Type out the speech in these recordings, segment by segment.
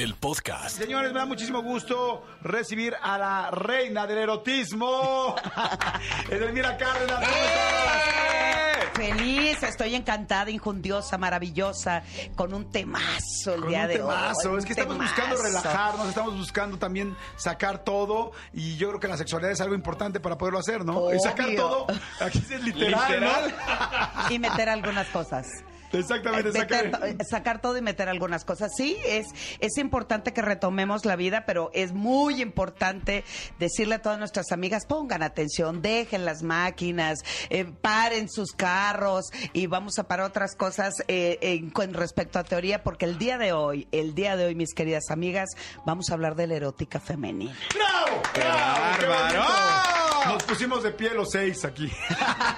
el podcast. Señores, me da muchísimo gusto recibir a la reina del erotismo, Edelmira Cárdenas. ¿cómo estás? Feliz, estoy encantada, injundiosa, maravillosa, con un temazo el Con día un de temazo. hoy. Es que estamos buscando temazo. relajarnos, estamos buscando también sacar todo y yo creo que la sexualidad es algo importante para poderlo hacer, ¿no? Y sacar todo, aquí es literal, ¿no? Y meter algunas cosas. Exactamente, sacar. Meter to- sacar todo y meter algunas cosas. Sí, es, es importante que retomemos la vida, pero es muy importante decirle a todas nuestras amigas, pongan atención, dejen las máquinas, eh, paren sus carros y vamos a parar otras cosas eh, en- con respecto a teoría, porque el día de hoy, el día de hoy, mis queridas amigas, vamos a hablar de la erótica femenina. ¡Bravo! ¡Qué ¡Bravo! Nos pusimos de pie los seis aquí.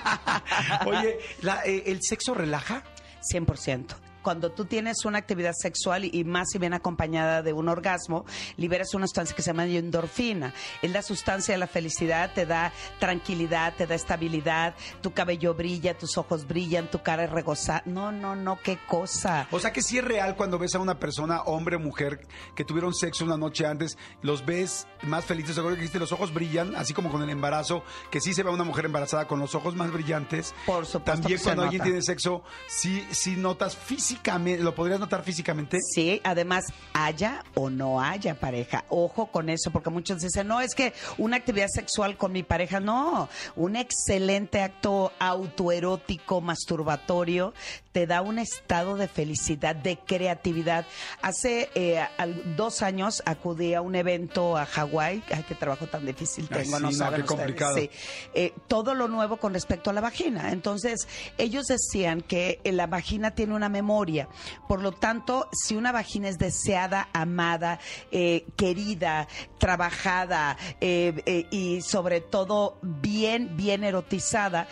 Oye, la- eh, ¿el sexo relaja? 100%. Cuando tú tienes una actividad sexual y- más si bien acompañada de un orgasmo, liberas una sustancia que se llama endorfina. Es la sustancia de la felicidad, te da tranquilidad, te da estabilidad, tu cabello brilla, tus ojos brillan, tu cara es regozada. No, no, no, qué cosa. O sea que sí es real cuando ves a una persona, hombre o mujer, que tuvieron sexo una noche antes, los ves más felices, seguro que dijiste, los ojos brillan, así como con el embarazo, que sí se ve a una mujer embarazada con los ojos más brillantes. Por supuesto También que se cuando alguien tiene sexo, sí, sí notas físicamente, ¿lo podrías notar físicamente? Sí, además, haya o no haya pareja. Ojo con eso, porque muchos dicen, no, es que una actividad sexual con mi pareja, no. Un excelente acto autoerótico, masturbatorio, te da un estado de felicidad, de creatividad. Hace eh, al- dos años acudí a un evento a Hawái. Ay, qué trabajo tan difícil Ay, tengo, sí, no no, saben qué ustedes. complicado. Sí. Eh, todo lo nuevo con respecto a la vagina. Entonces, ellos decían que eh, la vagina tiene una memoria. Por lo tanto, si una vagina es deseada, amada, eh, querida, trabajada y sobre todo bien, bien erotizada,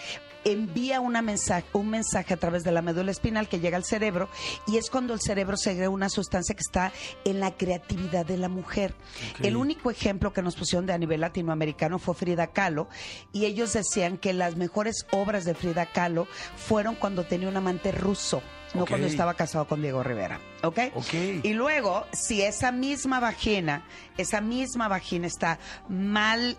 envía una mensaje, un mensaje a través de la médula espinal que llega al cerebro y es cuando el cerebro segrega una sustancia que está en la creatividad de la mujer. El único ejemplo que nos pusieron de a nivel latinoamericano fue Frida Kahlo y ellos decían que las mejores obras de Frida Kahlo fueron cuando tenía un amante ruso. No cuando estaba casado con Diego Rivera. Ok. Y luego, si esa misma vagina, esa misma vagina está mal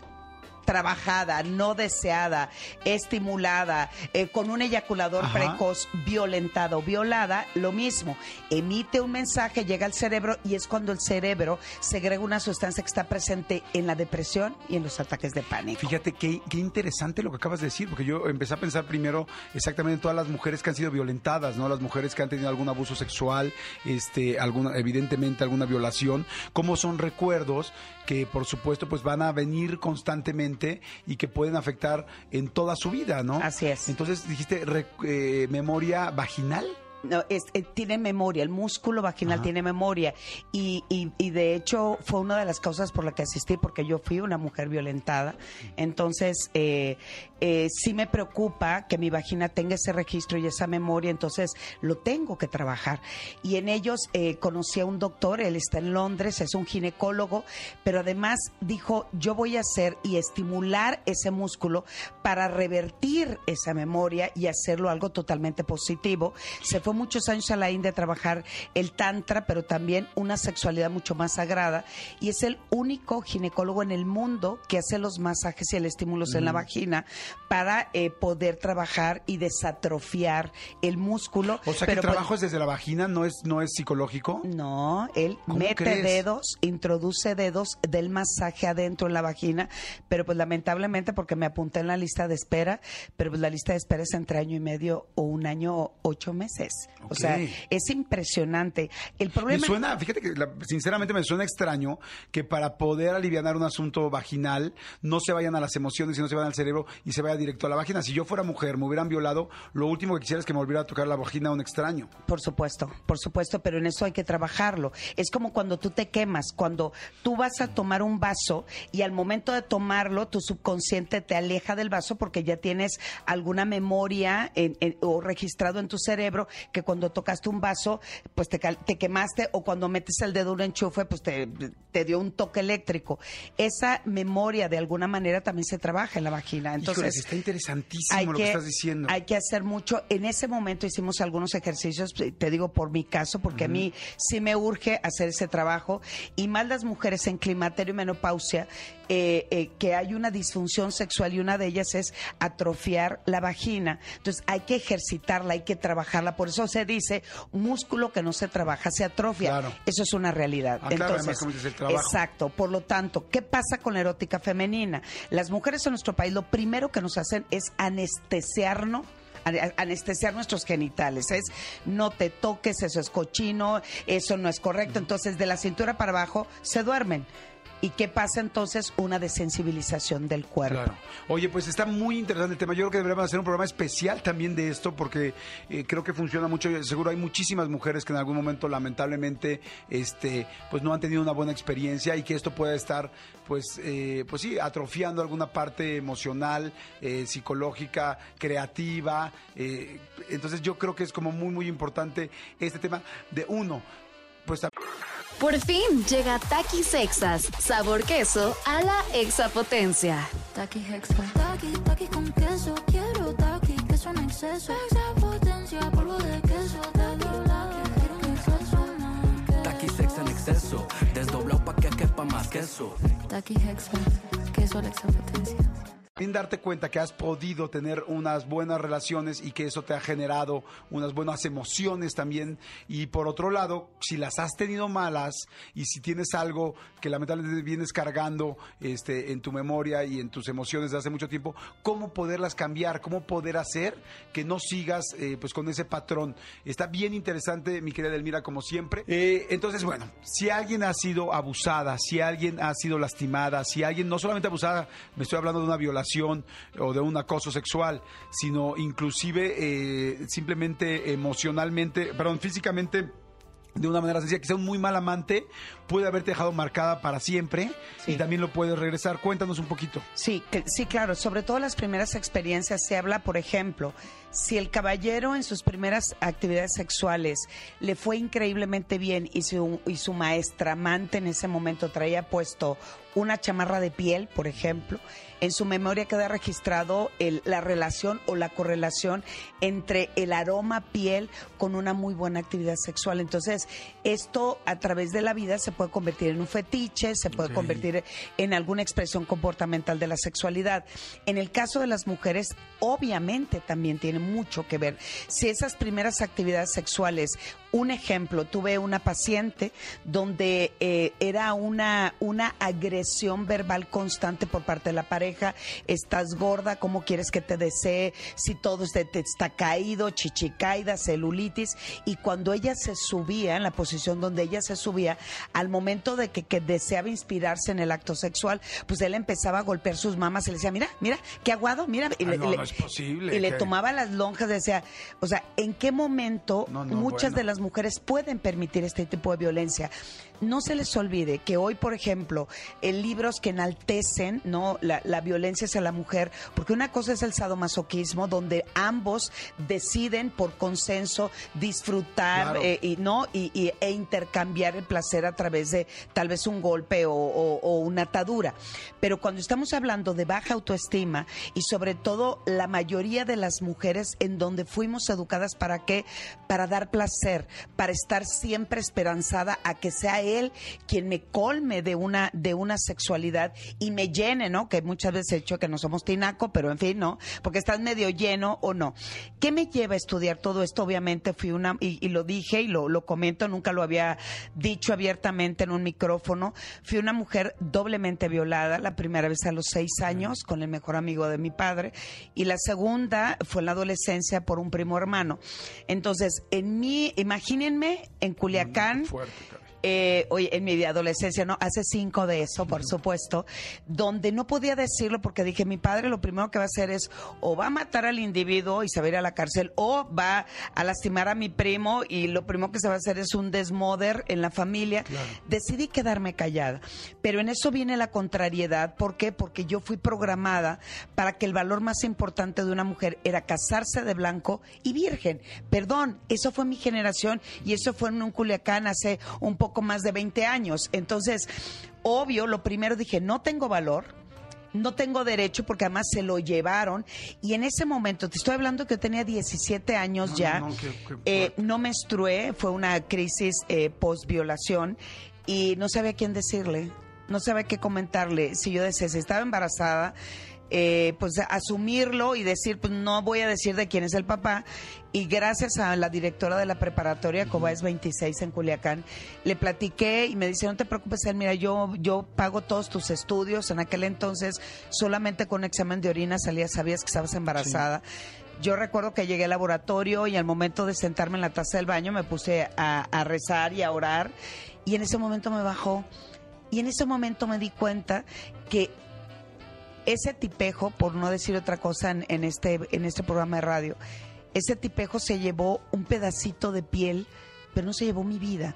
trabajada, no deseada, estimulada, eh, con un eyaculador Ajá. precoz, violentada o violada, lo mismo. Emite un mensaje, llega al cerebro y es cuando el cerebro segrega una sustancia que está presente en la depresión y en los ataques de pánico. Fíjate qué, qué interesante lo que acabas de decir, porque yo empecé a pensar primero exactamente en todas las mujeres que han sido violentadas, ¿no? Las mujeres que han tenido algún abuso sexual, este, alguna, evidentemente alguna violación, cómo son recuerdos que por supuesto pues van a venir constantemente y que pueden afectar en toda su vida, ¿no? Así es. Entonces dijiste re- eh, memoria vaginal. No, es- eh, tiene memoria, el músculo vaginal Ajá. tiene memoria y, y- y de hecho fue una de las causas por la que asistí porque yo fui una mujer violentada. Entonces eh, eh, sí me preocupa que mi vagina tenga ese registro y esa memoria, entonces lo tengo que trabajar. Y en ellos eh, conocí a un doctor, él está en Londres, es un ginecólogo, pero además dijo, yo voy a hacer y estimular ese músculo para revertir esa memoria y hacerlo algo totalmente positivo. Se fue muchos años a la India a trabajar el tantra, pero también una sexualidad mucho más sagrada y es el único ginecólogo en el mundo que hace los masajes y el estímulos en la vagina para eh, poder trabajar y desatrofiar el músculo. O sea que Pero, el pues, trabajo es desde la vagina, no es, no es psicológico. no, él ¿Cómo mete crees? dedos, introduce dedos del masaje adentro en la vagina, pero pues lamentablemente porque me apunté en la lista de espera, pero pues la lista de espera es entre año y medio o un año o ocho meses. O sea, es impresionante. El Me problema... suena, fíjate que la- sinceramente me suena extraño que para poder aliviar un asunto vaginal no se vayan a las emociones y no se vayan al cerebro y se vaya directo a la vagina. Si yo fuera mujer, me hubieran violado, lo último que quisiera es que me volviera a tocar la vagina a un extraño. Por supuesto, por supuesto, pero en eso hay que trabajarlo. Es como cuando tú te quemas, cuando tú vas a tomar un vaso y al momento de tomarlo, tu subconsciente te aleja del vaso porque ya tienes alguna memoria en- en- o registrado en tu cerebro que cuando tocaste un vaso, pues te, te quemaste o cuando metes el dedo en un enchufe, pues te, te dio un toque eléctrico. Esa memoria de alguna manera también se trabaja en la vagina. Entonces, está interesantísimo lo que estás diciendo. hay que hacer mucho. En ese momento hicimos algunos ejercicios, te digo por mi caso, porque a mí sí me urge hacer ese trabajo. Y más las mujeres en climaterio y menopausia, eh, eh, que hay una disfunción sexual y una de ellas es atrofiar la vagina. Entonces hay que ejercitarla, hay que trabajarla. Por eso se dice, músculo que no se trabaja se atrofia. Claro. Eso es una realidad. Ah, claro, Entonces, además, como dices, el trabajo. Exacto. Por lo tanto, ¿qué pasa con la erótica femenina? Las mujeres en nuestro país lo primero que nos hacen es anestesiarnos ane- anestesiar nuestros genitales, es no te toques, eso es cochino, eso no es correcto, entonces de la cintura para abajo se duermen. ¿Y qué pasa entonces? Una desensibilización del cuerpo. Claro. Oye, pues está muy interesante el tema. Yo creo que deberíamos hacer un programa especial también de esto porque eh, creo que funciona mucho. Seguro hay muchísimas mujeres que en algún momento lamentablemente este pues no han tenido una buena experiencia y que esto puede estar pues eh, pues sí atrofiando alguna parte emocional, eh, psicológica, creativa. eh, entonces yo creo que es como muy muy importante este tema de uno pues Por fin llega Takis Sexas, sabor queso a la exapotencia. Taki Hexa. Taki, taki con queso. Quiero taki, queso en exceso. Extra potencia, polvo de queso. Taki, taki, quiero un exceso Taqui sex en exceso, desdoblado pa' que quepa más queso. Taki Hexa. Queso a la extra También darte cuenta que has podido tener unas buenas relaciones y que eso te ha generado unas buenas emociones también. Y por otro lado, si las has tenido malas y si tienes algo que lamentablemente vienes cargando este, en tu memoria y en tus emociones de hace mucho tiempo, ¿cómo poderlas cambiar? ¿Cómo poder hacer que no sigas eh, pues con ese patrón? Está bien interesante, mi querida Elmira, como siempre. Eh, entonces, bueno, si alguien ha sido abusada, si alguien ha sido lastimada, si alguien no solamente abusada, me estoy hablando de una violación o de un acoso sexual, sino inclusive eh, simplemente emocionalmente, perdón, físicamente de una manera sencilla, quizá un muy mal amante puede haberte dejado marcada para siempre Sí. y también lo puedes regresar. Cuéntanos un poquito. Sí, que- sí, claro. Sobre todo las primeras experiencias se habla, por ejemplo, si el caballero en sus primeras actividades sexuales le fue increíblemente bien y su, y su maestra amante en ese momento traía puesto una chamarra de piel, por ejemplo, en su memoria queda registrado el- la relación o la correlación entre el aroma piel con una muy buena actividad sexual. Entonces, esto a través de la vida se puede convertir en un fetiche, se puede convertir en alguna expresión comportamental de la sexualidad. En el caso de las mujeres, obviamente también tiene mucho que ver. Si esas primeras actividades sexuales, un ejemplo, tuve una paciente donde eh, era una, una agresión verbal constante por parte de la pareja, estás gorda, ¿cómo quieres que te desee? Si todo este- te está caído, chichicaida, celulitis, y cuando ella se subía, en la posición donde ella se subía, al momento de que, que deseaba inspirarse en el acto sexual, pues él empezaba a golpear sus mamas y le decía, mira, mira, qué aguado, mira. Y, Ay, le, no, es posible, y le tomaba las lonjas, decía, o sea, ¿en qué momento no, muchas bueno. de las mujeres pueden permitir este tipo de violencia? No se les olvide que hoy, por ejemplo, en libros que enaltecen no la, la violencia hacia la mujer, porque una cosa es el sadomasoquismo, donde ambos deciden por consenso disfrutar Claro. eh, y no y, y- e intercambiar el placer a través de tal vez un golpe o, o- o una atadura. Pero cuando estamos hablando de baja autoestima y sobre todo la mayoría de las mujeres en donde fuimos educadas para qué, para dar placer, para estar siempre esperanzada a que sea él quien me colme de una, de una sexualidad y me llene, ¿no? Que muchas veces he hecho que no somos tinaco, pero en fin, ¿no? Porque estás medio lleno o no. ¿Qué me lleva a estudiar todo esto? Obviamente fui una, y, y lo dije y lo, lo comento, nunca lo había dicho abiertamente en un micrófono. Fui una mujer doblemente violada, la primera vez a los seis años con el mejor amigo de mi padre y la segunda fue en la adolescencia por un primo hermano. Entonces, en mi, imagínense en Culiacán, Fuerte. Eh, oye, en mi adolescencia, ¿no? Hace cinco de eso, por supuesto, donde no podía decirlo porque dije, mi padre lo primero que va a hacer es o va a matar al individuo y se va a ir a la cárcel o va a lastimar a mi primo y lo primero que se va a hacer es un desmoder en la familia. Decidí quedarme callada, pero en eso viene la contrariedad. ¿Por qué? Porque yo fui programada para que el valor más importante de una mujer era casarse de blanco y virgen. Perdón, eso fue mi generación y eso fue en un Culiacán hace un poco más de 20 años. Entonces, obvio, lo primero dije, no tengo valor. No tengo derecho porque además se lo llevaron y en ese momento, te estoy hablando que tenía 17 años No, ya, no, eh, no menstrué, fue una crisis eh, post-violación y no sabía quién decirle, no sabía qué comentarle. Si yo decía, si estaba embarazada, eh, pues asumirlo y decir, pues no voy a decir de quién es el papá. Y gracias a la directora de la preparatoria, Cobáez 26 en Culiacán, le platiqué y me dice, no te preocupes, él, mira, yo, yo pago todos tus estudios. En aquel entonces, solamente con examen de orina salías, sabías que estabas embarazada. Yo recuerdo que llegué al laboratorio y al momento de sentarme en la taza del baño me puse a, a rezar y a orar y en ese momento me bajó. Y en ese momento me di cuenta que ese tipejo, por no decir otra cosa en, en este, en este programa de radio, ese tipejo se llevó un pedacito de piel, pero no se llevó mi vida.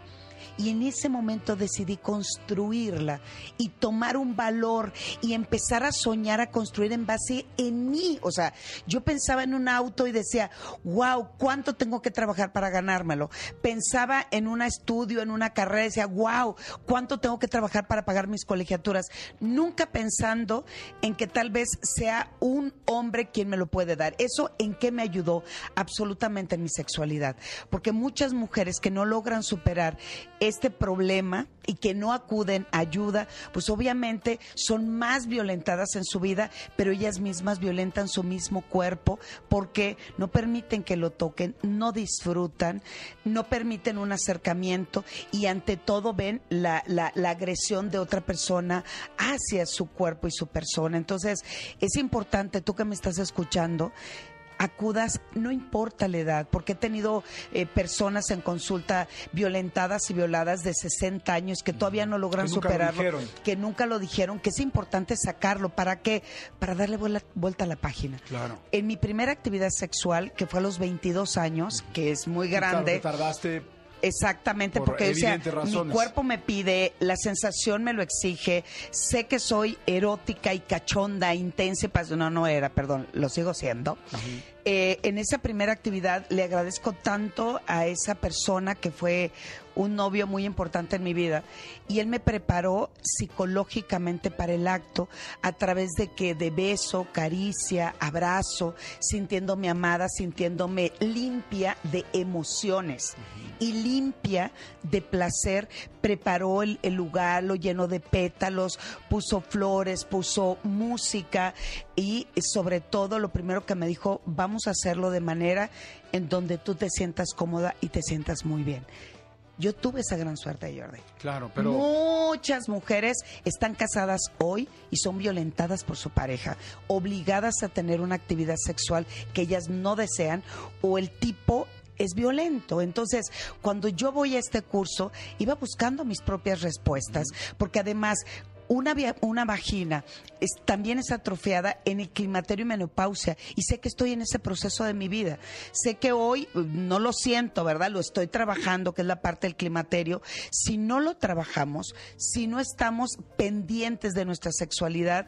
Y en ese momento decidí construirla y tomar un valor y empezar a soñar a construir en base en mí. O sea, yo pensaba en un auto y decía, wow, ¿cuánto tengo que trabajar para ganármelo? Pensaba en un estudio, en una carrera, y decía, wow, ¿cuánto tengo que trabajar para pagar mis colegiaturas? Nunca pensando en que tal vez sea un hombre quien me lo puede dar. ¿Eso en qué me ayudó? Absolutamente en mi sexualidad. Porque muchas mujeres que no logran superar este problema y que no acuden a ayuda, pues obviamente son más violentadas en su vida, pero ellas mismas violentan su mismo cuerpo porque no permiten que lo toquen, no disfrutan, no permiten un acercamiento y ante todo ven la, la- la agresión de otra persona hacia su cuerpo y su persona. Entonces, es importante, tú que me estás escuchando, acudas, no importa la edad, porque he tenido eh, personas en consulta violentadas y violadas de 60 años que todavía no logran Que nunca lo superarlo, dijeron. que nunca lo dijeron, que es importante sacarlo. ¿Para qué? Para darle vuela- vuelta a la página. Claro. En mi primera actividad sexual, que fue a los 22 años, que es muy grande, te tardaste. Exactamente, Por porque yo decía, mi cuerpo me pide, la sensación me lo exige, sé que soy erótica y cachonda, intensa y No, no era, perdón, lo sigo siendo. Eh, en esa primera actividad le agradezco tanto a esa persona que fue un novio muy importante en mi vida y él me preparó psicológicamente para el acto a través de que de beso, caricia, abrazo, sintiéndome amada, sintiéndome limpia de emociones y limpia de placer, preparó el, el lugar, lo llenó de pétalos, puso flores, puso música y sobre todo lo primero que me dijo, vamos a hacerlo de manera en donde tú te sientas cómoda y te sientas muy bien. Yo tuve esa gran suerte, Jordi. Claro, pero. Muchas mujeres están casadas hoy y son violentadas por su pareja, obligadas a tener una actividad sexual que ellas no desean o el tipo es violento. Entonces, cuando yo voy a este curso, iba buscando mis propias respuestas, porque además una, una vagina también es atrofiada en el climaterio y menopausia y sé que estoy en ese proceso de mi vida. Sé que hoy no lo siento, ¿verdad? Lo estoy trabajando, que es la parte del climaterio. Si no lo trabajamos, si no estamos pendientes de nuestra sexualidad,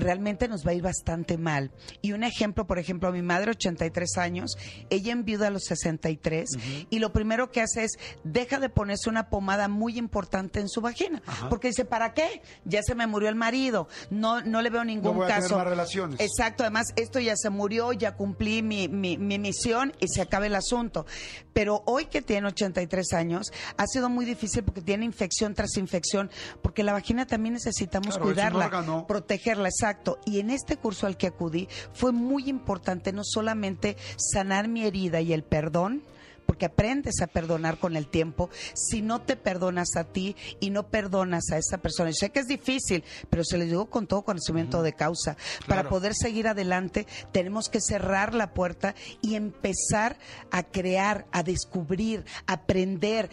realmente nos va a ir bastante mal. Y un ejemplo, por ejemplo, mi madre, 83 años, ella enviuda a los 63 y lo primero que hace es deja de ponerse una pomada muy importante en su vagina, porque dice, ¿para qué? Ya se me murió el marido, no no le veo ningún voy a tener caso. más relaciones. Exacto, además esto ya se murió, ya cumplí mi, mi, mi misión y se acaba el asunto. Pero hoy que tiene 83 años, ha sido muy difícil porque tiene infección tras infección, porque la vagina también necesitamos Claro, cuidarla, protegerla, exacto. Y en este curso al que acudí fue muy importante no solamente sanar mi herida y el perdón, porque aprendes a perdonar con el tiempo, si no te perdonas a ti y no perdonas a esa persona. Yo sé que es difícil, pero se les digo con todo conocimiento de causa. Para poder seguir adelante, tenemos que cerrar la puerta y empezar a crear, a descubrir, a aprender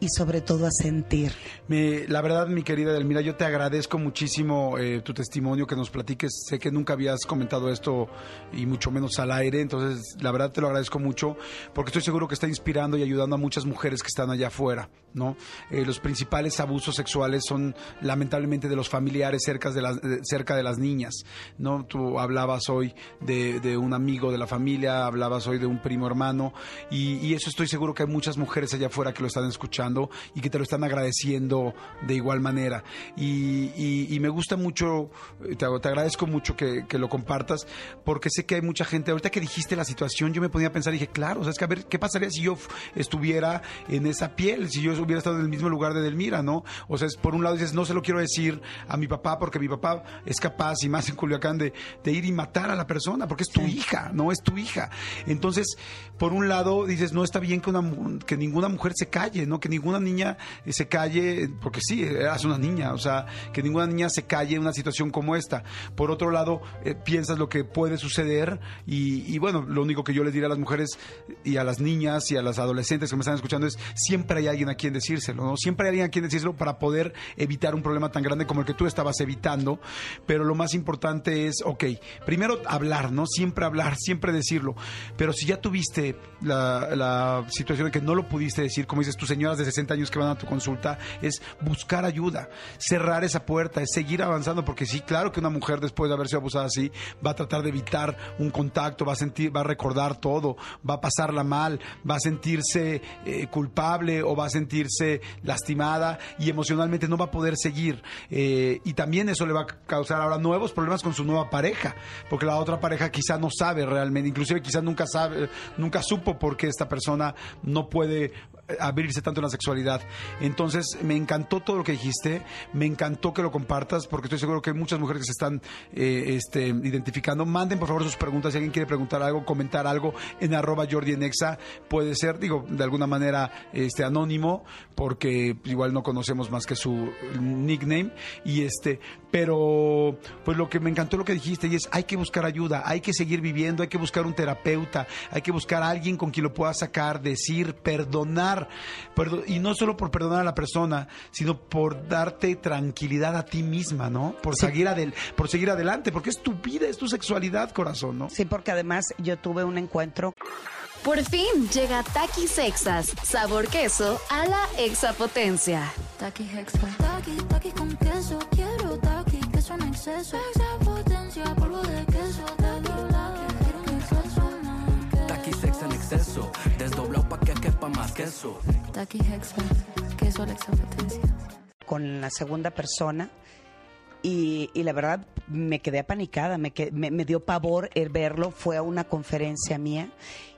y sobre todo a sentir. Me- la verdad, mi querida Delmira, yo te agradezco muchísimo eh, tu testimonio, que nos platiques. Sé que nunca habías comentado esto y mucho menos al aire, entonces la verdad te lo agradezco mucho porque estoy seguro que está inspirando y ayudando a muchas mujeres que están allá afuera, ¿no? Eh, los principales abusos sexuales son lamentablemente de los familiares cerca de las, de- cerca de las niñas, ¿no? Tú hablabas hoy de, de un amigo de la familia, hablabas hoy de un primo hermano y, y eso estoy seguro que hay muchas mujeres allá afuera que lo están escuchando y que te lo están agradeciendo de igual manera. Y, y- y me gusta mucho, eh, te, te agradezco mucho que, que lo compartas, porque sé que hay mucha gente, ahorita que dijiste la situación, yo me ponía a pensar y dije, claro, o sea, es que a ver, ¿qué pasaría si yo estuviera en esa piel, si yo hubiera estado en el mismo lugar de Delmira, ¿no? O sea, es, por un lado dices, no se lo quiero decir a mi papá, porque mi papá es capaz, y más en Culiacán, de, de ir y matar a la persona, porque es tu hija, no es tu hija. Entonces, por un lado dices, no está bien que, una, que ninguna mujer se calle, ¿no? Que ninguna niña eh, se calle, porque sí, eras una niña, o sea, que ninguna niña se calle en una situación como esta. Por otro lado, eh, piensas lo que puede suceder y, bueno, lo único que yo les diré a las mujeres y a las niñas y a las adolescentes que me están escuchando es, siempre hay alguien a quien decírselo, ¿no? Siempre hay alguien a quien decírselo para poder evitar un problema tan grande como el que tú estabas evitando, pero lo más importante es, ok, primero hablar, ¿no? Siempre hablar, siempre decirlo, pero si ya tuviste la, situación de que no lo pudiste decir, como dices, tus señoras de 60 años que van a tu consulta, es buscar ayuda, cerrar esa puerta, es seguir avanzando, porque sí, claro que una mujer después de haber sido abusada así, va a tratar de evitar un contacto, va a sentir, va a recordar todo, va a pasarla mal, va a sentirse eh, culpable o va a sentirse lastimada y emocionalmente no va a poder seguir. Eh, y también eso le va a causar ahora nuevos problemas con su nueva pareja, porque la otra pareja quizá no sabe realmente, inclusive quizá nunca sabe, nunca supo por qué esta persona no puede abrirse tanto en la sexualidad. Entonces, me encantó todo lo que dijiste, me encantó que lo compartas, porque estoy seguro que hay muchas mujeres que se están eh, este, identificando. Manden por favor sus preguntas, si alguien quiere preguntar algo, comentar algo en arroba Jordi en puede ser, digo, de alguna manera este, anónimo, porque igual no conocemos más que su nickname, y este, pero pues lo que me encantó lo que dijiste, y es hay que buscar ayuda, hay que seguir viviendo, hay que buscar un terapeuta, hay que buscar a alguien con quien lo pueda sacar, decir, perdonar, Perdo- y no solo por perdonar a la persona, sino por darte tranquilidad a ti misma, ¿no? Por seguir adel- por seguir adelante, porque es tu vida, es tu sexualidad, corazón, ¿no? Sí, porque además yo tuve un encuentro Por fin llega Takis Exas, sabor queso a la exapotencia. Taki Hexa. Taki, taki con queso. Quiero taki, queso en exceso. Extra potencia, polvo de queso. Desdoblado, quiero un exceso. Taqui sex en exceso, pa' que más queso. Taki Hexa. Queso a la extra potencia. con la segunda persona y, y la verdad me quedé apanicada, me, que- me, me dio pavor el verlo, fue a una conferencia mía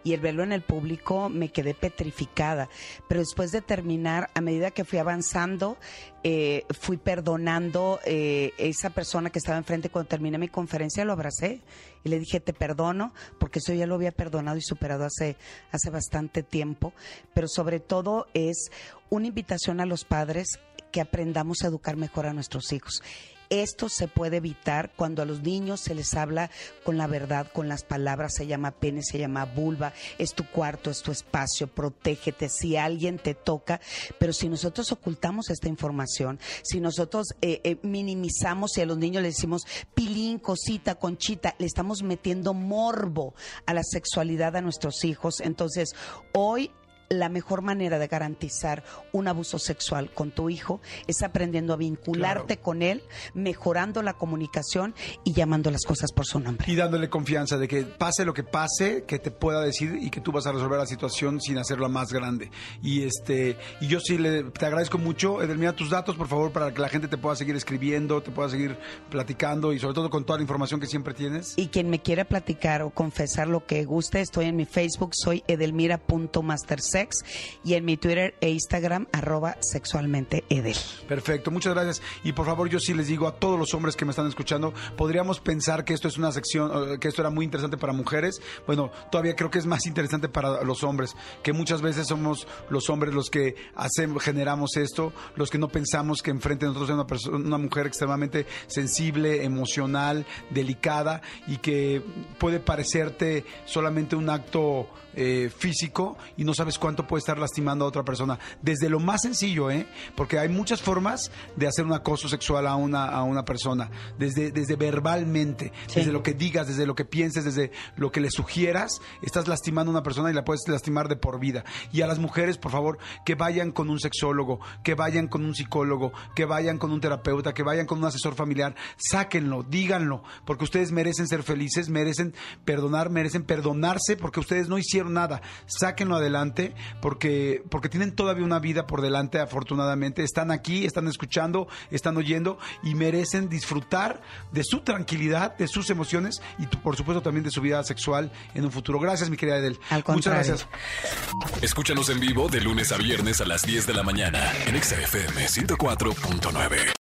y el verlo en el público me quedé petrificada, pero después de terminar, a medida que fui avanzando, eh, fui perdonando eh, esa persona que estaba enfrente cuando terminé mi conferencia, lo abracé y le dije te perdono porque eso ya lo había perdonado y superado hace, hace bastante tiempo, pero sobre todo es una invitación a los padres que aprendamos a educar mejor a nuestros hijos. Esto se puede evitar cuando a los niños se les habla con la verdad, con las palabras, se llama pene, se llama vulva, es tu cuarto, es tu espacio, protégete si alguien te toca, pero si nosotros ocultamos esta información, si nosotros eh, eh, minimizamos y a los niños les decimos pilín, cosita, conchita, le estamos metiendo morbo a la sexualidad a nuestros hijos, entonces hoy la mejor manera de garantizar un abuso sexual con tu hijo es aprendiendo a vincularte con él, mejorando la comunicación y llamando las cosas por su nombre. Y dándole confianza de que pase lo que pase, que te pueda decir y que tú vas a resolver la situación sin hacerla más grande. Y este y yo sí le, te agradezco mucho. Edelmira, tus datos, por favor, para que la gente te pueda seguir escribiendo, te pueda seguir platicando y sobre todo con toda la información que siempre tienes. Y quien me quiera platicar o confesar lo que guste, estoy en mi Facebook, soy y en mi Twitter e Instagram, arroba sexualmente edel. Perfecto, muchas gracias. Y por favor, yo sí les digo a todos los hombres que me están escuchando, podríamos pensar que esto es una sección, eh, que esto era muy interesante para mujeres. Bueno, todavía creo que es más interesante para los hombres, que muchas veces somos los hombres los que hacemos, generamos esto, los que no pensamos que enfrente de nosotros hay una, persona, una mujer extremadamente sensible, emocional, delicada y que puede parecerte solamente un acto eh, físico y no sabes cuánto puede estar lastimando a otra persona. Desde lo más sencillo, ¿eh? Porque hay muchas formas de hacer un acoso sexual a una, a una persona. Desde, desde verbalmente, desde lo que digas, desde lo que pienses, desde lo que le sugieras, estás lastimando a una persona y la puedes lastimar de por vida. Y a las mujeres, por favor, que vayan con un sexólogo, que vayan con un psicólogo, que vayan con un terapeuta, que vayan con un asesor familiar. Sáquenlo, díganlo, porque ustedes merecen ser felices, merecen perdonar, merecen perdonarse porque ustedes no hicieron nada. Sáquenlo adelante porque, porque tienen todavía una vida por delante, afortunadamente. Están aquí, están escuchando, están oyendo y merecen disfrutar de su tranquilidad, de sus emociones y por supuesto también de su vida sexual en un futuro. Gracias, mi querida Edel. Muchas gracias. Escúchanos en vivo de lunes a viernes a las 10 de la mañana en XFM 104.9.